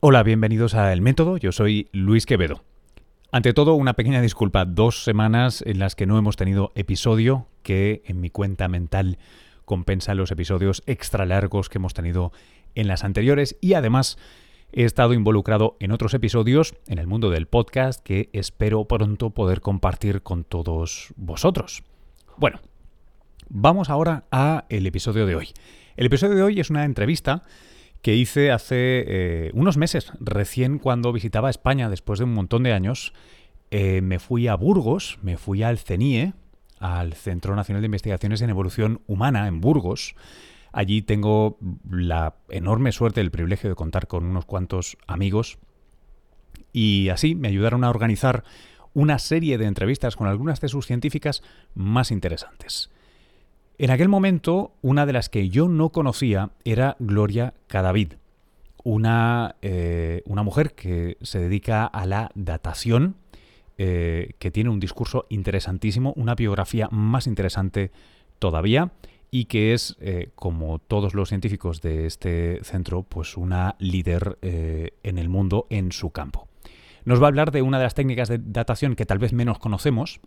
Hola, bienvenidos a El Método, yo soy Luis Quevedo. Ante todo, una pequeña disculpa, dos semanas en las que no hemos tenido episodio, que en mi cuenta mental compensa los episodios extra largos que hemos tenido en las anteriores y además he estado involucrado en otros episodios en el mundo del podcast que espero pronto poder compartir con todos vosotros. Bueno, vamos ahora a el episodio de hoy. El episodio de hoy es una entrevista que hice hace eh, unos meses, recién cuando visitaba España después de un montón de años. Eh, me fui a Burgos, me fui al CENIE, al Centro Nacional de Investigaciones en Evolución Humana, en Burgos. Allí tengo la enorme suerte, el privilegio de contar con unos cuantos amigos y así me ayudaron a organizar una serie de entrevistas con algunas de sus científicas más interesantes. En aquel momento, una de las que yo no conocía era Gloria Cadavid, una, eh, una mujer que se dedica a la datación, eh, que tiene un discurso interesantísimo, una biografía más interesante todavía y que es, eh, como todos los científicos de este centro, pues una líder en el mundo en su campo. Nos va a hablar de una de las técnicas de datación que tal vez menos conocemos,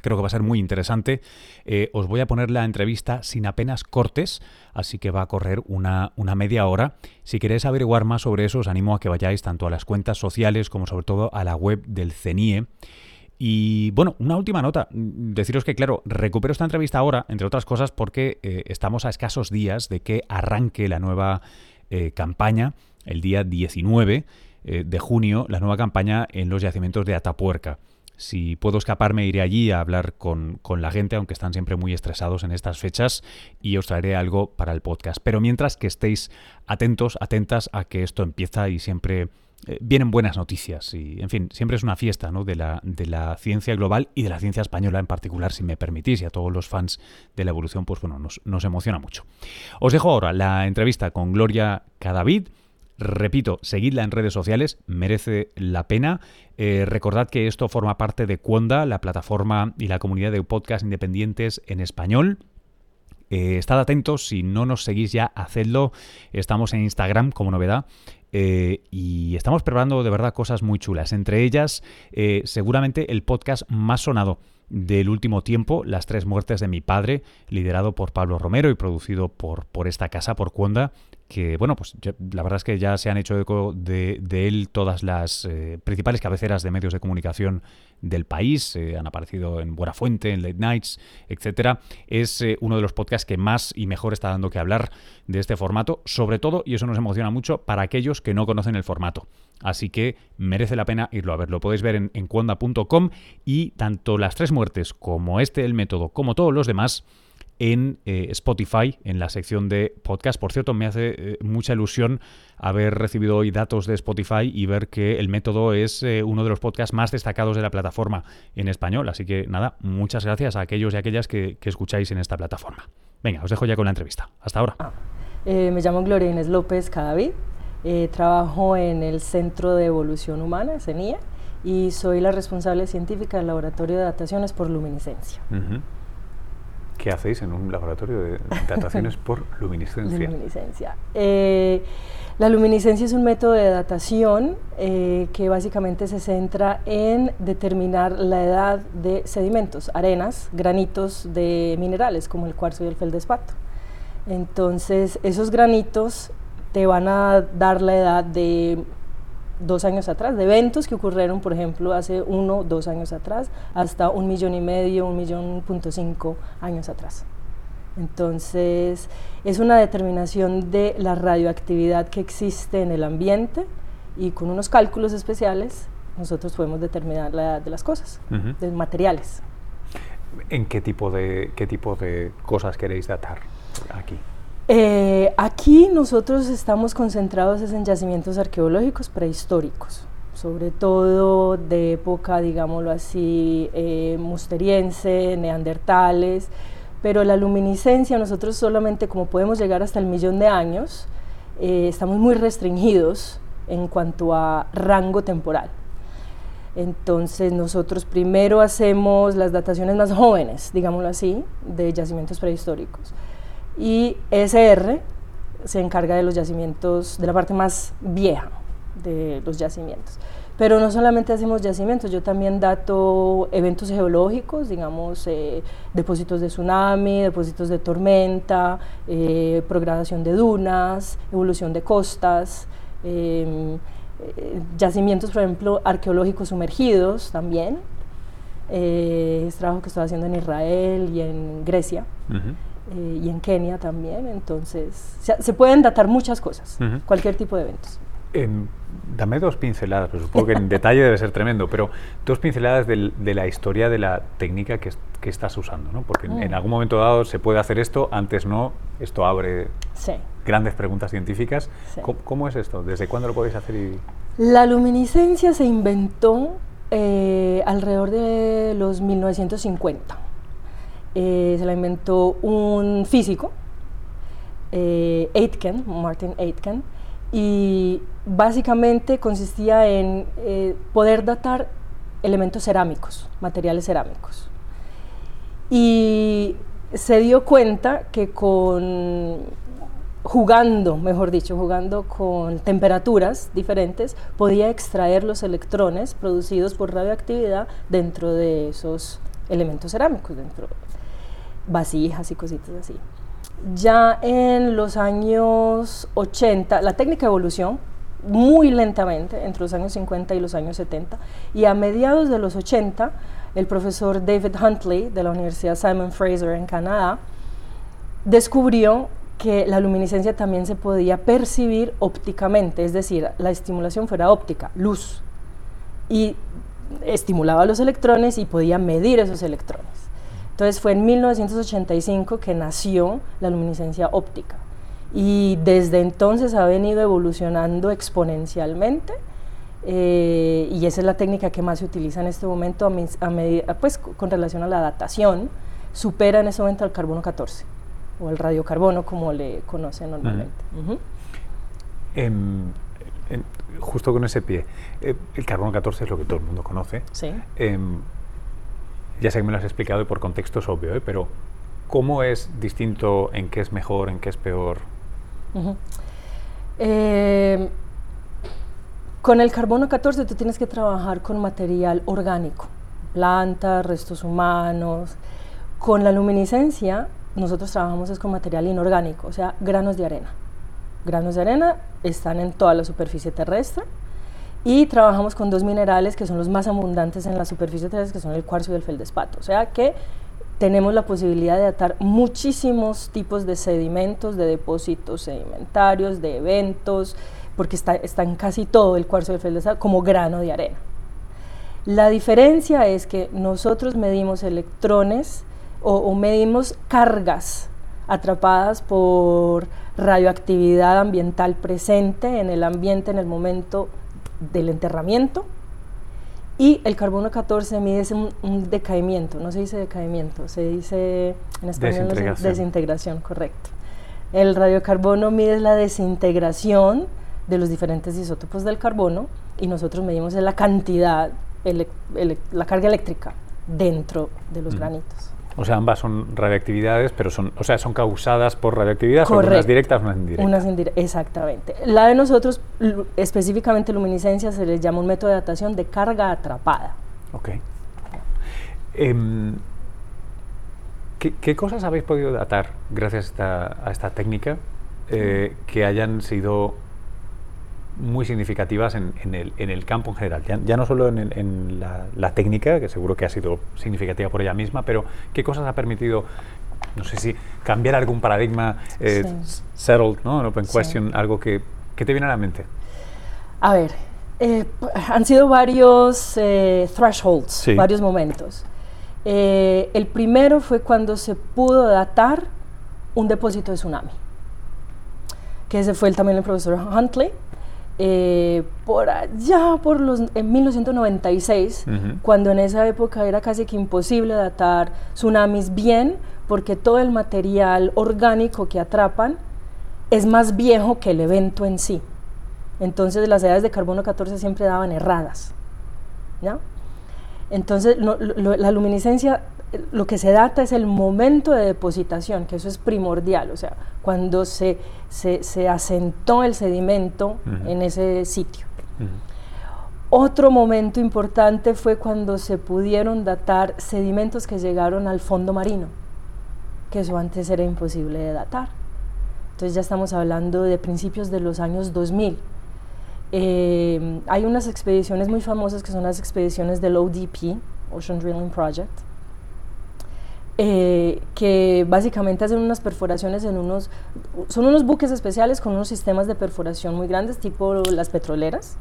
Creo que va a ser muy interesante. Eh, os voy a poner la entrevista sin apenas cortes, así que va a correr una, una, media hora. Si queréis averiguar más sobre eso, os animo a que vayáis tanto a las cuentas sociales como sobre todo a la web del CENIE. Y bueno, una última nota. Deciros que, claro, recupero esta entrevista ahora, entre otras cosas, porque eh, estamos a escasos días de que arranque la nueva eh, campaña, el día 19 de junio, la nueva campaña en los yacimientos de Atapuerca. Si puedo escaparme, iré allí a hablar con, la gente, aunque están siempre muy estresados en estas fechas, y os traeré algo para el podcast. Pero mientras que estéis atentos, atentas a que esto empieza y siempre eh, vienen buenas noticias. Y, en fin, siempre es una fiesta ¿no? de, la, de la ciencia global y de la ciencia española en particular, si me permitís, y a todos los fans de la evolución, pues bueno, nos emociona mucho. Os dejo ahora la entrevista con Gloria Cadavid Repito, seguidla en redes sociales, merece la pena. Eh, recordad que esto forma parte de Cuonda, la plataforma y la comunidad de podcast independientes en español. Eh, estad atentos, si no nos seguís ya, hacedlo. Estamos en Instagram como novedad. Eh, y estamos preparando de verdad cosas muy chulas. Entre ellas, seguramente el podcast más sonado del último tiempo, Las tres muertes de mi padre, liderado por Pablo Romero y producido por, por esta casa, por Cuonda, que bueno, pues la verdad es que ya se han hecho eco de, él todas las eh, principales cabeceras de medios de comunicación del país, eh, han aparecido en Buena Fuente, en Late Nights, etcétera. Es eh, uno de los podcasts que más y mejor está dando que hablar de este formato, sobre todo, y eso nos emociona mucho, para aquellos que no conocen el formato. Así que merece la pena irlo a ver. Lo podéis ver en, en y tanto las tres muertes como este, el método, como todos los demás, en eh, Spotify, en la sección de podcast. Por cierto, me hace eh, mucha ilusión haber recibido hoy datos de Spotify y ver que el método es eh, uno de los podcasts más destacados de la plataforma en español. Así que nada, muchas gracias a aquellos y aquellas que, escucháis en esta plataforma. Venga, os dejo ya con la entrevista. Hasta ahora. me llamo Gloria Inés López Cadavid. trabajo en el Centro de Evolución Humana, CENIA, y soy la responsable científica del Laboratorio de Dataciones por Luminiscencia. ¿Qué hacéis en un laboratorio de dataciones por luminiscencia? Luminiscencia. Eh, la luminiscencia es un método de datación eh, que básicamente se centra en determinar la edad de sedimentos, arenas, granitos de minerales como el cuarzo y el feldespato. Entonces, esos granitos te van a dar la edad de dos años atrás, de eventos que ocurrieron, por ejemplo, hace uno, dos años atrás, hasta un millón y medio, un millón punto cinco años atrás. Entonces, es una determinación de la radioactividad que existe en el ambiente y con unos cálculos especiales nosotros podemos determinar la edad de las cosas, de materiales. ¿En qué tipo de, qué tipo de cosas queréis datar aquí? Eh, aquí nosotros estamos concentrados en yacimientos arqueológicos prehistóricos, sobre todo de época, digámoslo así, eh, musteriense, neandertales, pero la luminiscencia nosotros solamente como podemos llegar hasta el millón de años, eh, estamos muy restringidos en cuanto a rango temporal. Entonces nosotros primero hacemos las dataciones más jóvenes, digámoslo así, de yacimientos prehistóricos y SR se encarga de los yacimientos de la parte más vieja, de los yacimientos. Pero no solamente hacemos yacimientos, yo también dato eventos geológicos, digamos, eh, depósitos de tsunami, depósitos de tormenta, eh, progradación de dunas, evolución de costas, em, eh, yacimientos, por ejemplo, arqueológicos sumergidos también. es trabajo que estoy haciendo en Israel y en Grecia. Y en Kenia también, entonces se pueden datar muchas cosas, cualquier tipo de eventos dame dos pinceladas, pues supongo que en detalle debe ser tremendo, pero dos pinceladas de la historia de la técnica que, estás usando, ¿no? Porque en, mm. algún momento dado se puede hacer esto, antes no, esto abre grandes preguntas científicas. ¿Cómo, es esto? ¿Desde cuándo lo podéis hacer? Y... La luminiscencia se inventó eh, alrededor de los 1950. Eh, se la inventó un físico, eh, Aitken, Martin Aitken, y básicamente consistía en eh, poder datar elementos cerámicos, materiales cerámicos. Y se dio cuenta que con jugando, mejor dicho, jugando con temperaturas diferentes, podía extraer los electrones producidos por radioactividad dentro de esos elementos cerámicos, dentro de vasijas y cositas así. Ya en los años 80, la técnica evolución muy lentamente entre los años 50 y los años 70 y a mediados de los 80 el profesor David Huntley de la Universidad Simon Fraser en Canadá descubrió que la luminiscencia también se podía percibir ópticamente, es decir, la estimulación fuera óptica, luz, y estimulaba los electrones y podía medir esos electrones. Entonces fue en 1985 que nació la luminiscencia óptica y desde entonces ha venido evolucionando exponencialmente eh, y esa es la técnica que más se utiliza en este momento a, medida, pues, con relación a la datación, supera en ese momento al carbono 14 o el radiocarbono como le conocen normalmente. Em, justo con ese pie, eh, el carbono 14 es lo que todo el mundo conoce. Sí. Em, ya sé que me lo has explicado y por contexto es obvio, ¿eh? pero ¿cómo es distinto, en qué es mejor, en qué es peor? Eh, con el carbono 14 tú tienes que trabajar con material orgánico, plantas, restos humanos. Con la luminiscencia nosotros trabajamos es con material inorgánico, o sea, granos de arena. Granos de arena están en toda la superficie terrestre y trabajamos con dos minerales que son los más abundantes en la superficie terrestre, que son el cuarzo y el feldespato. O sea que tenemos la posibilidad de datar muchísimos tipos de sedimentos, de depósitos sedimentarios, de eventos, porque está, en casi todo el cuarzo y el feldespato como grano de arena. La diferencia es que nosotros medimos electrones o medimos cargas atrapadas por radioactividad ambiental presente en el ambiente en el momento del enterramiento y el carbono 14 mide un, decaimiento, no se dice decaimiento, se dice en español desintegración. desintegración, correcto. El radiocarbono mide la desintegración de los diferentes isótopos del carbono y nosotros medimos la cantidad, la carga eléctrica dentro de los granitos. O sea, ambas son radioactividades, pero son, o sea, son causadas por radioactividad, son unas directas, unas indirectas. Unas indirectas, exactamente. La de nosotros, específicamente luminiscencia, se les llama un método de datación de carga atrapada. Ok. Em, ¿qué, cosas habéis podido datar gracias a esta, técnica eh, que hayan sido muy significativas en, el, en, el, campo en general, ya, no solo en, la, técnica, que seguro que ha sido significativa por ella misma, pero ¿qué cosas ha permitido, no sé si cambiar algún paradigma, eh, settled, ¿no? Open question, algo que, que, te viene a la mente? A ver, eh, han sido varios eh, thresholds, varios momentos. el primero fue cuando se pudo datar un depósito de tsunami, que ese fue el, también el profesor Huntley, eh, por allá, por los, en 1996, cuando en esa época era casi que imposible datar tsunamis bien, porque todo el material orgánico que atrapan es más viejo que el evento en sí. Entonces las edades de carbono 14 siempre daban erradas. ¿ya? Entonces la luminiscencia lo que se data es el momento de depositación, que eso es primordial, o sea, cuando se, se, asentó el sedimento en ese sitio. Otro momento importante fue cuando se pudieron datar sedimentos que llegaron al fondo marino, que eso antes era imposible de datar. Entonces ya estamos hablando de principios de los años 2000. Eh, hay unas expediciones muy famosas que son las expediciones del ODP, Ocean Drilling Project, eh, que básicamente hacen unas perforaciones en unos, son unos buques especiales con unos sistemas de perforación muy grandes, tipo las petroleras,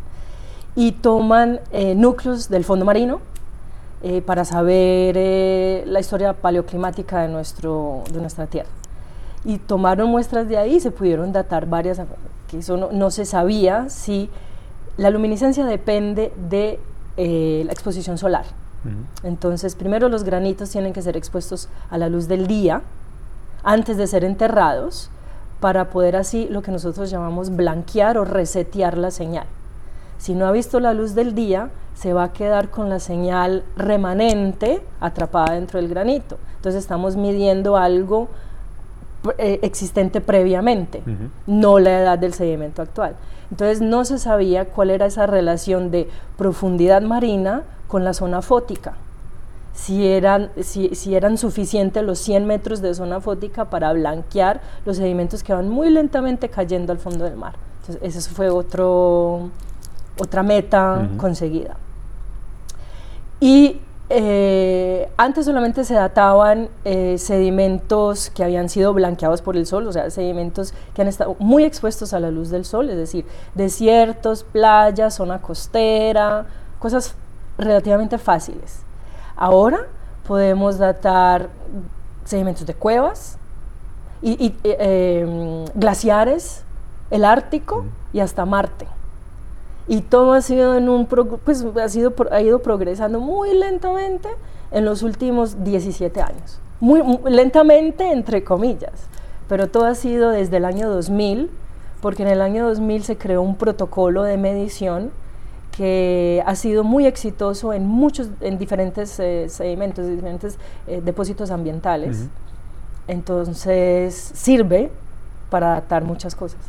y toman eh, núcleos del fondo marino eh, para saber eh, la historia paleoclimática de, nuestro, de nuestra Tierra. Y tomaron muestras de ahí y se pudieron datar varias, que eso no, se sabía si la luminiscencia depende de la exposición solar. Entonces, primero los granitos tienen que ser expuestos a la luz del día antes de ser enterrados para poder así lo que nosotros llamamos blanquear o resetear la señal. Si no ha visto la luz del día, se va a quedar con la señal remanente atrapada dentro del granito. Entonces estamos midiendo algo eh, existente previamente, no la edad del sedimento actual. Entonces no se sabía cuál era esa relación de profundidad marina con la zona fótica. Si eran, si, si eran suficientes los 100 metros de zona fótica para blanquear los sedimentos que van muy lentamente cayendo al fondo del mar. Entonces, ese fue otro, otra meta conseguida. Y eh, antes solamente se databan eh, sedimentos que habían sido blanqueados por el sol, o sea, sedimentos que han estado muy expuestos a la luz del sol, es decir, desiertos, playas, zona costera, cosas relativamente fáciles. Ahora podemos datar sedimentos de cuevas y, eh, glaciares, el Ártico y hasta Marte y todo ha sido en un pues ha sido ha ido progresando muy lentamente en los últimos 17 años. Muy, lentamente entre comillas, pero todo ha sido desde el año 2000, porque en el año 2000 se creó un protocolo de medición que ha sido muy exitoso en muchos en diferentes eh, sedimentos, diferentes eh, depósitos ambientales. Entonces sirve para adaptar muchas cosas.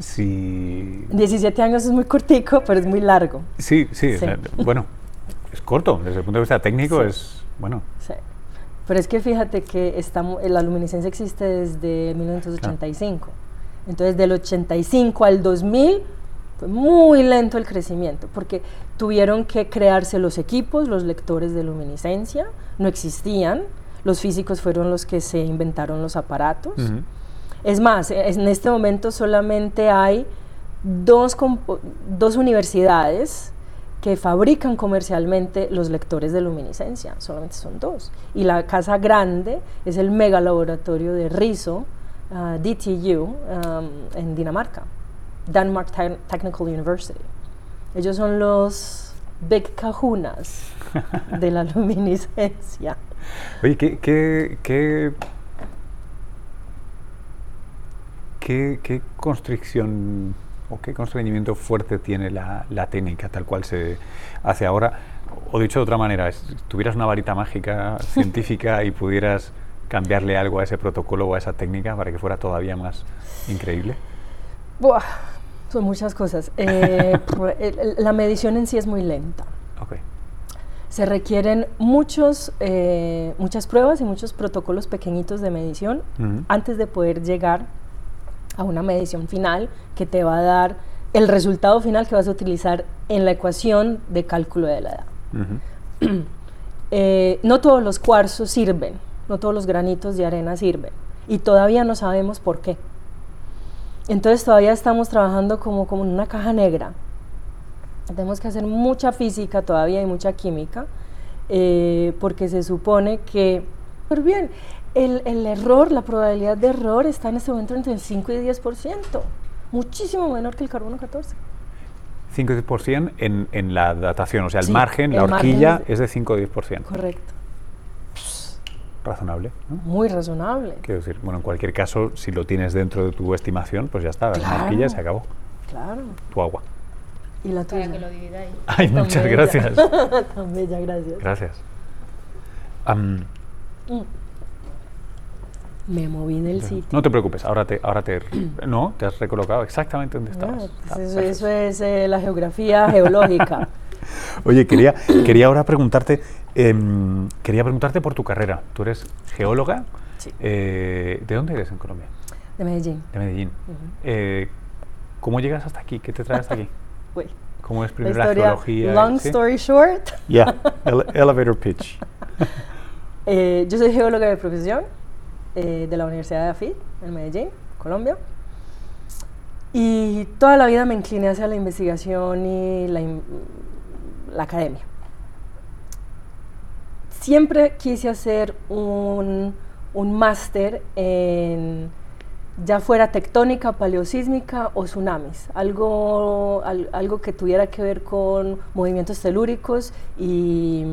Si... 17 años es muy cortico, pero es muy largo. Sí, sí, bueno, es corto, desde el punto de vista técnico es, bueno. Sí. Pero es que fíjate que estamos, la luminiscencia existe desde 1985. Entonces, del 85 al 2000 fue muy lento el crecimiento, porque tuvieron que crearse los equipos, los lectores de luminiscencia, no existían, los físicos fueron los que se inventaron los aparatos. Es más, en este momento solamente hay dos, dos universidades que fabrican comercialmente los lectores de luminiscencia, solamente son dos. Y la casa grande es el mega laboratorio de RISO, ah, DTU, um, en Dinamarca, Denmark Technical University. Ellos son los big cajunas de la luminiscencia. Oye, ¿qué, qué, qué ¿qué, constricción o qué constreñimiento fuerte tiene la, técnica tal cual se hace ahora? O dicho de otra manera, si tuvieras una varita mágica científica y pudieras cambiarle algo a ese protocolo o a esa técnica para que fuera todavía más increíble? Buah, son muchas cosas. Eh, la medición en sí es muy lenta. Se requieren muchos, eh, muchas pruebas y muchos protocolos pequeñitos de medición antes de poder llegar a una medición final que te va a dar el resultado final que vas a utilizar en la ecuación de cálculo de la edad. Eh, no todos los cuarzos sirven, no todos los granitos de arena sirven y todavía no sabemos por qué. Entonces todavía estamos trabajando como, como en una caja negra. Tenemos que hacer mucha física todavía y mucha química eh, porque se supone que, pero bien, el, el, error, la probabilidad de error está en este momento entre el 5 y 10%, muchísimo menor que el carbono 14. 5 y 10% en, en la datación, o sea, el margen, la horquilla es de 5 o 10%. Correcto. Razonable. ¿no? Muy razonable. Quiero decir, bueno, en cualquier caso, si lo tienes dentro de tu estimación, pues ya está, la horquilla se acabó. Claro. Tu agua. Y la tuya. Para que lo dividáis. Ay, muchas gracias. Tan bella, gracias. Gracias. Um, Me moví del sitio. No te preocupes, ahora te, ahora te, no, te has recolocado exactamente donde estabas. Pues eso, eso, es eh, la geografía geológica. Oye, quería, quería ahora preguntarte, em, quería preguntarte por tu carrera. Tú eres geóloga. Sí. Eh, ¿De dónde eres en Colombia? De Medellín. De Medellín. Eh, ¿Cómo llegas hasta aquí? ¿Qué te trae hasta aquí? Uy. ¿Cómo es primero la, geología? Long story short. Yeah, elevator pitch. Eh, yo soy geóloga de profesión de la Universidad de AFID en Medellín, Colombia. Y toda la vida me incliné hacia la investigación y la, la academia. Siempre quise hacer un, un máster en ya fuera tectónica, paleosísmica o tsunamis, algo, algo que tuviera que ver con movimientos telúricos y,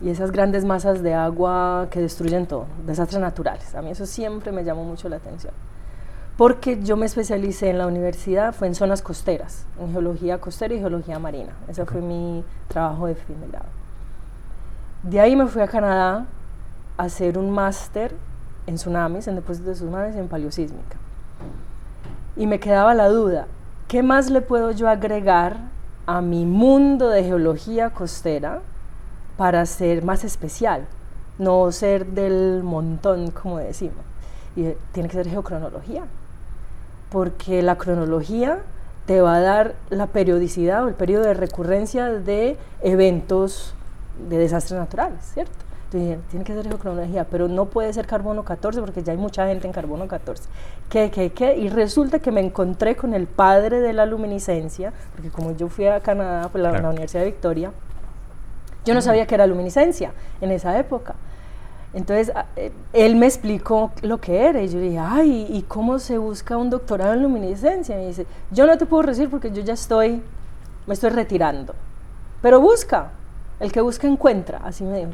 y, esas grandes masas de agua que destruyen todo, desastres naturales. A mí eso siempre me llamó mucho la atención. Porque yo me especialicé en la universidad, fue en zonas costeras, en geología costera y geología marina. Ese fue mi trabajo de fin de grado. De ahí me fui a Canadá a hacer un máster en tsunamis, en depósitos de tsunamis y en paleosísmica. Y me quedaba la duda, ¿qué más le puedo yo agregar a mi mundo de geología costera para ser más especial? No ser del montón, como decimos. Y tiene que ser geocronología, porque la cronología te va a dar la periodicidad o el periodo de recurrencia de eventos de desastres naturales, ¿cierto? tiene que ser geocronología, pero no puede ser carbono 14 porque ya hay mucha gente en carbono 14. ¿Qué, qué, qué? Y resulta que me encontré con el padre de la luminiscencia, porque como yo fui a Canadá, pues la, la Universidad de Victoria, yo no sabía qué era luminiscencia en esa época. Entonces, eh, él me explicó lo que era y yo dije, ay, ¿y cómo se busca un doctorado en luminiscencia? Y me dice, yo no te puedo decir porque yo ya estoy, me estoy retirando, pero busca, el que busca encuentra, así me dijo.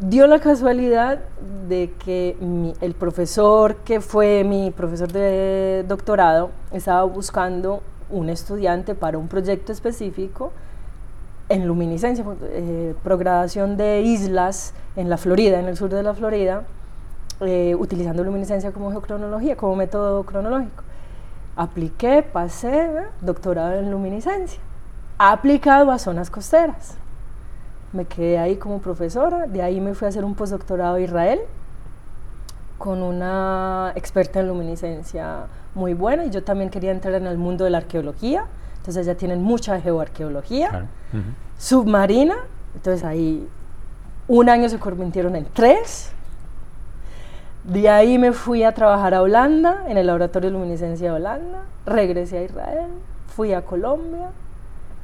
Dio la casualidad de que el profesor que fue mi profesor de doctorado estaba buscando un estudiante para un proyecto específico en luminiscencia, eh, progradación de islas en la Florida, en el sur de la Florida, eh, utilizando luminiscencia como geocronología, como método cronológico. Apliqué, pasé, doctorado en luminiscencia, aplicado a zonas costeras. Me quedé ahí como profesora, de ahí me fui a hacer un postdoctorado a Israel con una experta en luminiscencia muy buena y yo también quería entrar en el mundo de la arqueología, entonces ya tienen mucha geoarqueología submarina, entonces ahí un año se convirtieron en tres, de ahí me fui a trabajar a Holanda, en el laboratorio de luminiscencia de Holanda, regresé a Israel, fui a Colombia,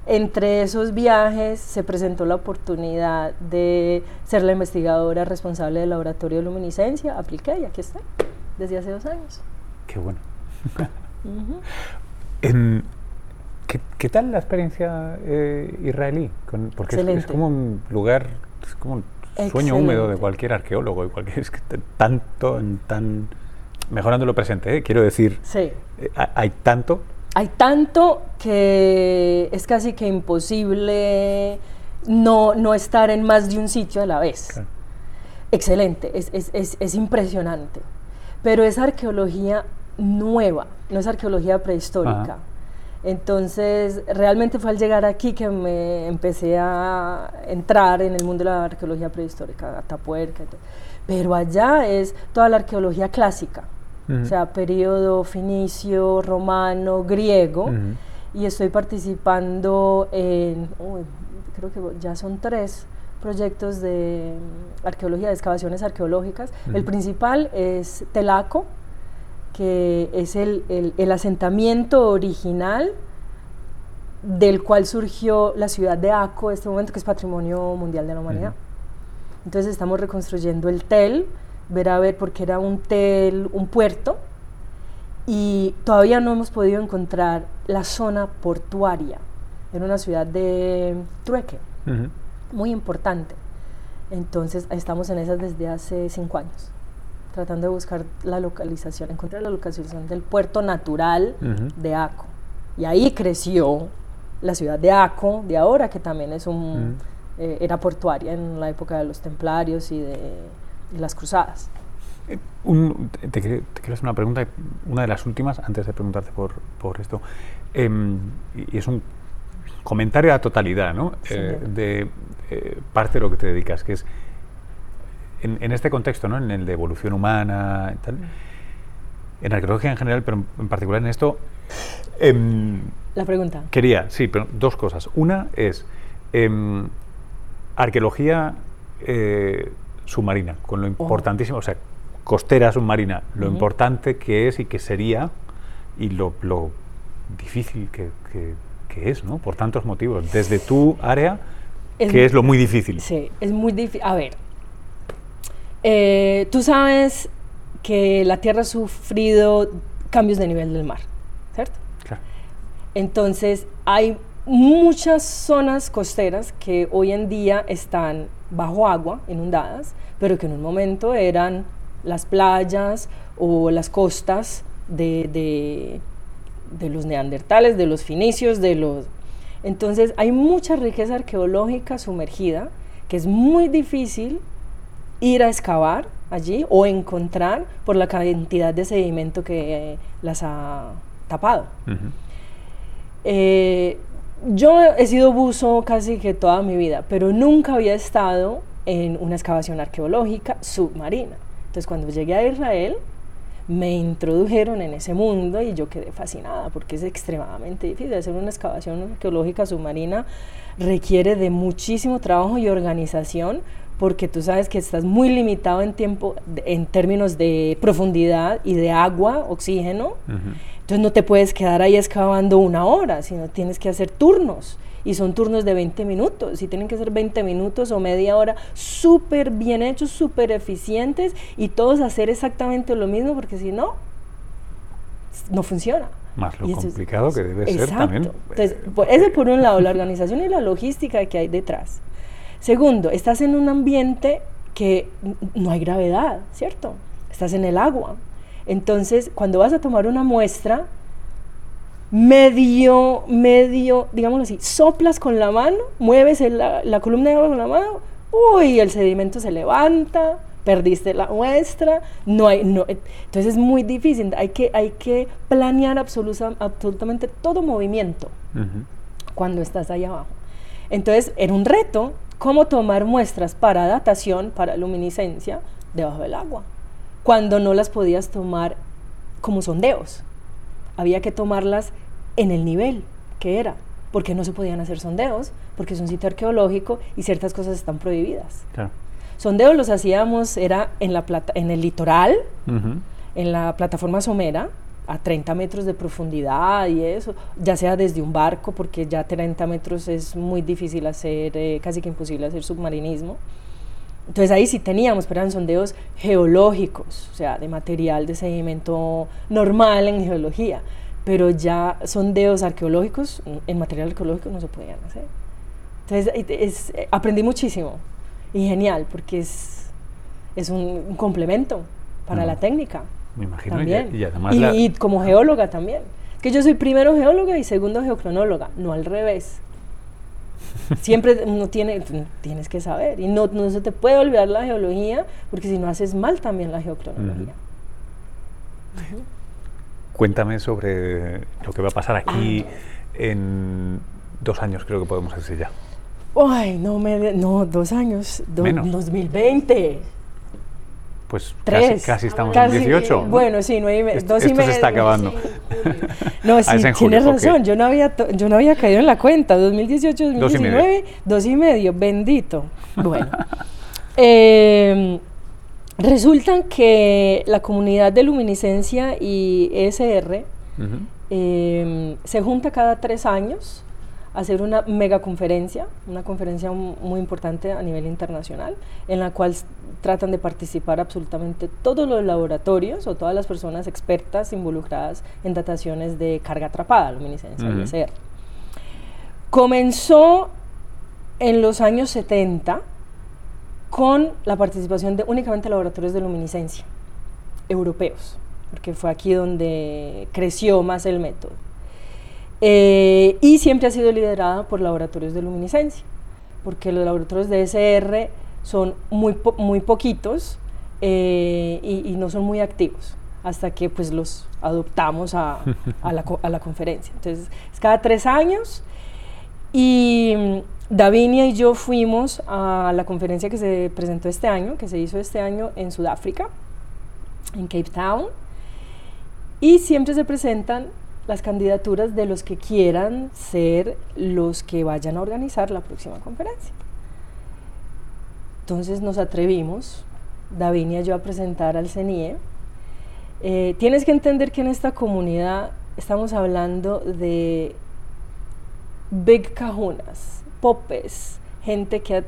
entre esos viajes se presentó la oportunidad de ser la investigadora responsable del laboratorio de luminiscencia, apliqué y aquí estoy, desde hace dos años. Qué bueno. ¿qué, tal la experiencia eh, israelí? porque es, como un lugar, es como un sueño húmedo de cualquier arqueólogo, y cualquier, es que tanto, tan, mejorando lo presente, ¿eh? quiero decir, sí. Eh, hay tanto hay tanto que es casi que imposible no, no estar en más de un sitio a la vez. Excelente, es, es, es, impresionante. Pero es arqueología nueva, no es arqueología prehistórica. Entonces, realmente fue al llegar aquí que me empecé a entrar en el mundo de la arqueología prehistórica, Atapuerca. Pero allá es toda la arqueología clásica o sea, periodo finicio, romano, griego, y estoy participando en, creo que ya son tres proyectos de arqueología, de excavaciones arqueológicas. El principal es Telaco, que es el, el, asentamiento original del cual surgió la ciudad de Aco, este momento que es Patrimonio Mundial de la Humanidad. Entonces estamos reconstruyendo el TEL, ver a ver porque era un tel, un puerto y todavía no hemos podido encontrar la zona portuaria. en una ciudad de trueque, muy importante. Entonces estamos en esas desde hace cinco años, tratando de buscar la localización, encontrar la localización del puerto natural de Aco. Y ahí creció la ciudad de Aco, de ahora, que también es un, eh, era portuaria en la época de los templarios y de las cruzadas. Te, quiero hacer una pregunta, una de las últimas, antes de preguntarte por, por esto. Em, y es un comentario a totalidad, ¿no? Eh, de eh, parte de lo que te dedicas, que es en, este contexto, ¿no? En el de evolución humana, tal, en arqueología en general, pero en particular en esto. Em, la pregunta. Quería, sí, pero dos cosas. Una es em, arqueología eh, submarina, con lo oh. importantísimo, o sea, costera submarina, lo importante que es y que sería y lo, difícil que, es, ¿no? Por tantos motivos. Desde tu área, que es lo muy difícil. Sí, es muy difícil. A ver, eh, tú sabes que la Tierra ha sufrido cambios de nivel del mar, ¿cierto? Claro. Entonces, hay muchas zonas costeras que hoy en día están bajo agua, inundadas, pero que en un momento eran las playas o las costas de, de, los neandertales, de los finicios, de los... Entonces hay mucha riqueza arqueológica sumergida que es muy difícil ir a excavar allí o encontrar por la cantidad de sedimento que las ha tapado. Eh, yo he sido buzo casi que toda mi vida, pero nunca había estado en una excavación arqueológica submarina. Entonces cuando llegué a Israel, me introdujeron en ese mundo y yo quedé fascinada porque es extremadamente difícil. Hacer una excavación arqueológica submarina requiere de muchísimo trabajo y organización porque tú sabes que estás muy limitado en tiempo en términos de profundidad y de agua, oxígeno. Entonces no te puedes quedar ahí excavando una hora, sino tienes que hacer turnos y son turnos de 20 minutos y tienen que ser 20 minutos o media hora súper bien hechos, súper eficientes y todos hacer exactamente lo mismo porque si no, no funciona. Más lo complicado que debe ser también. Entonces, por, eso por un lado, la organización y la logística que hay detrás. Segundo, estás en un ambiente que no hay gravedad, ¿cierto? Estás en el agua. Entonces, cuando vas a tomar una muestra, medio, medio, digámoslo así, soplas con la mano, mueves la, columna de agua con la mano, uy, el sedimento se levanta, perdiste la muestra, no hay, no, entonces es muy difícil, hay que, hay que planear absolutamente todo movimiento cuando estás ahí abajo. Entonces era un reto cómo tomar muestras para datación, para luminiscencia, debajo del agua, cuando no las podías tomar como sondeos. Había que tomarlas en el nivel que era, porque no se podían hacer sondeos, porque es un sitio arqueológico y ciertas cosas están prohibidas. Sondeos los hacíamos, era en, la plata, en el litoral, en la plataforma somera, a 30 metros de profundidad y eso, ya sea desde un barco, porque ya 30 metros es muy difícil hacer, eh, casi que imposible hacer submarinismo. Entonces ahí sí teníamos, pero eran sondeos geológicos, o sea, de material de sedimento normal en geología pero ya sondeos arqueológicos, en material arqueológico no se podían hacer. Entonces aprendí muchísimo y genial, porque es, es un, complemento para la técnica. Me imagino. También. Y, como geóloga también. Que yo soy primero geóloga y segundo geocronóloga, no al revés. Siempre uno tiene, tienes que saber y no, no se te puede olvidar la geología porque si no haces mal también la geocronología. Cuéntame sobre lo que va a pasar aquí en dos años, creo que podemos decir ya. Ay, no, me no dos años, 2020. Pues Tres. Casi, estamos en 18. Bueno, sí, nueve, dos y medio. se está acabando. no, sí, ah, tienes razón, yo, no había yo no había caído en la cuenta. 2018, 2019, dos y medio, bendito. Bueno. eh, Resulta que la comunidad de luminiscencia y ESR em, se junta cada tres años hacer una megaconferencia, una conferencia muy importante a nivel internacional, en la cual tratan de participar absolutamente todos los laboratorios o todas las personas expertas involucradas en dataciones de carga atrapada, luminiscencia y ESR. Comenzó en los años 70 con la participación de únicamente laboratorios de luminiscencia europeos, porque fue aquí donde creció más el método. Eh, y siempre ha sido liderada por laboratorios de luminiscencia, porque los laboratorios de SR son muy, muy poquitos, eh, y, no son muy activos hasta que pues los adoptamos a, la, a la conferencia. Entonces, es cada tres años y Davinia y yo fuimos a la conferencia que se presentó este año, que se hizo este año en Sudáfrica, en Cape Town, y siempre se presentan las candidaturas de los que quieran ser los que vayan a organizar la próxima conferencia. Entonces nos atrevimos, Davinia y yo, a presentar al CENIE. Eh, tienes que entender que en esta comunidad estamos hablando de big cajunas, popes, gente que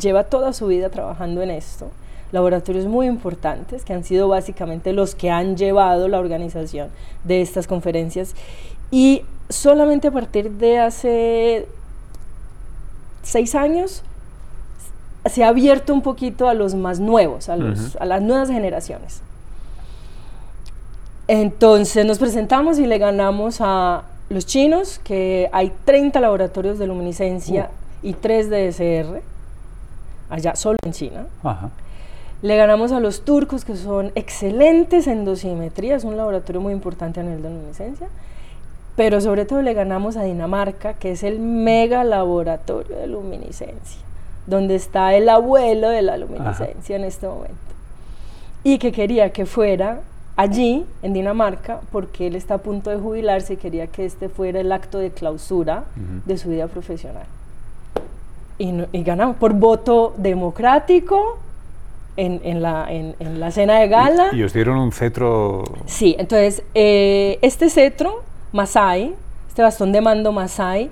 lleva toda su vida trabajando en esto, laboratorios muy importantes que han sido básicamente los que han llevado la organización de estas conferencias y solamente a partir de hace seis años se ha abierto un poquito a los más nuevos, a, a las nuevas generaciones. Entonces nos presentamos y le ganamos a los chinos, que hay 30 laboratorios de luminiscencia uh. y 3 de SR, allá solo en China. Le ganamos a los turcos, que son excelentes en dosimetría, es un laboratorio muy importante a nivel de luminiscencia. Pero sobre todo le ganamos a Dinamarca, que es el mega laboratorio de luminiscencia, donde está el abuelo de la luminiscencia en este momento. Y que quería que fuera allí, en Dinamarca, porque él está a punto de jubilarse y quería que este fuera el acto de clausura de su vida profesional. Y, ganamos por voto democrático en, la, en, la, cena de gala. Y, os dieron un cetro. Sí, entonces eh, este cetro, Masai, este bastón de mando Masai,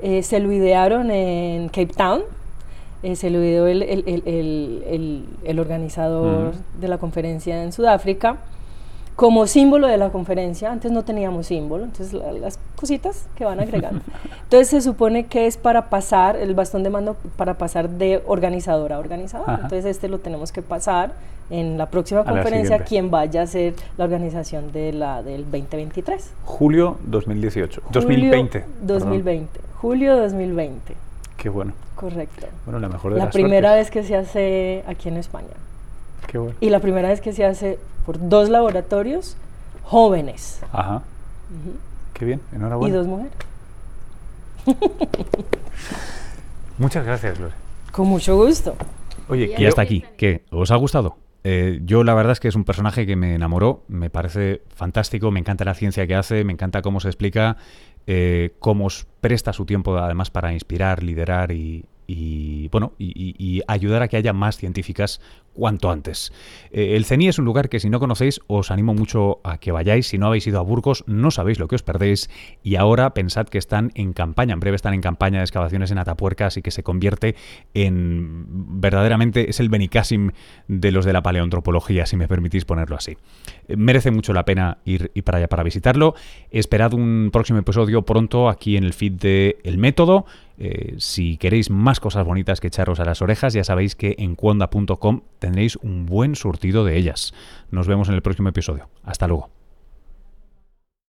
eh, se lo idearon en Cape Town. Eh, se lo ideó el, el, organizador de la conferencia en Sudáfrica como símbolo de la conferencia. Antes no teníamos símbolo, entonces las cositas que van agregando. Entonces se supone que es para pasar, el bastón de mando para pasar de organizador a organizador. Entonces este lo tenemos que pasar en la próxima conferencia, quien vaya a ser la organización de la del 2023. Julio 2018. 2020. 2020. Julio 2020. Qué bueno. Correcto. Bueno, la mejor de La primera vez que se hace aquí en España. Qué bueno. Y la primera vez que se hace por dos laboratorios jóvenes. Ajá. Qué bien, enhorabuena. Y dos mujeres. Muchas gracias, Lore. Con mucho gusto. Oye, y hasta aquí. ¿Qué? ¿Os ha gustado? Eh, yo la verdad es que es un personaje que me enamoró, me parece fantástico, me encanta la ciencia que hace, me encanta cómo se explica, eh, cómo presta su tiempo además para inspirar, liderar y, y bueno y, ayudar a que haya más científicas cuanto antes. Eh, el CENI es un lugar que si no conocéis os animo mucho a que vayáis. Si no habéis ido a Burgos no sabéis lo que os perdéis y ahora pensad que están en campaña, en breve están en campaña de excavaciones en Atapuerca, así que se convierte en verdaderamente es el Benicassim de los de la paleontropología, si me permitís ponerlo así. Eh, merece mucho la pena ir, para allá para visitarlo. Esperad un próximo episodio pronto aquí en el feed de El Método. Eh, si queréis más cosas bonitas que echaros a las orejas, ya sabéis que en cuonda.com tendréis un buen surtido de ellas. Nos vemos en el próximo episodio. Hasta luego.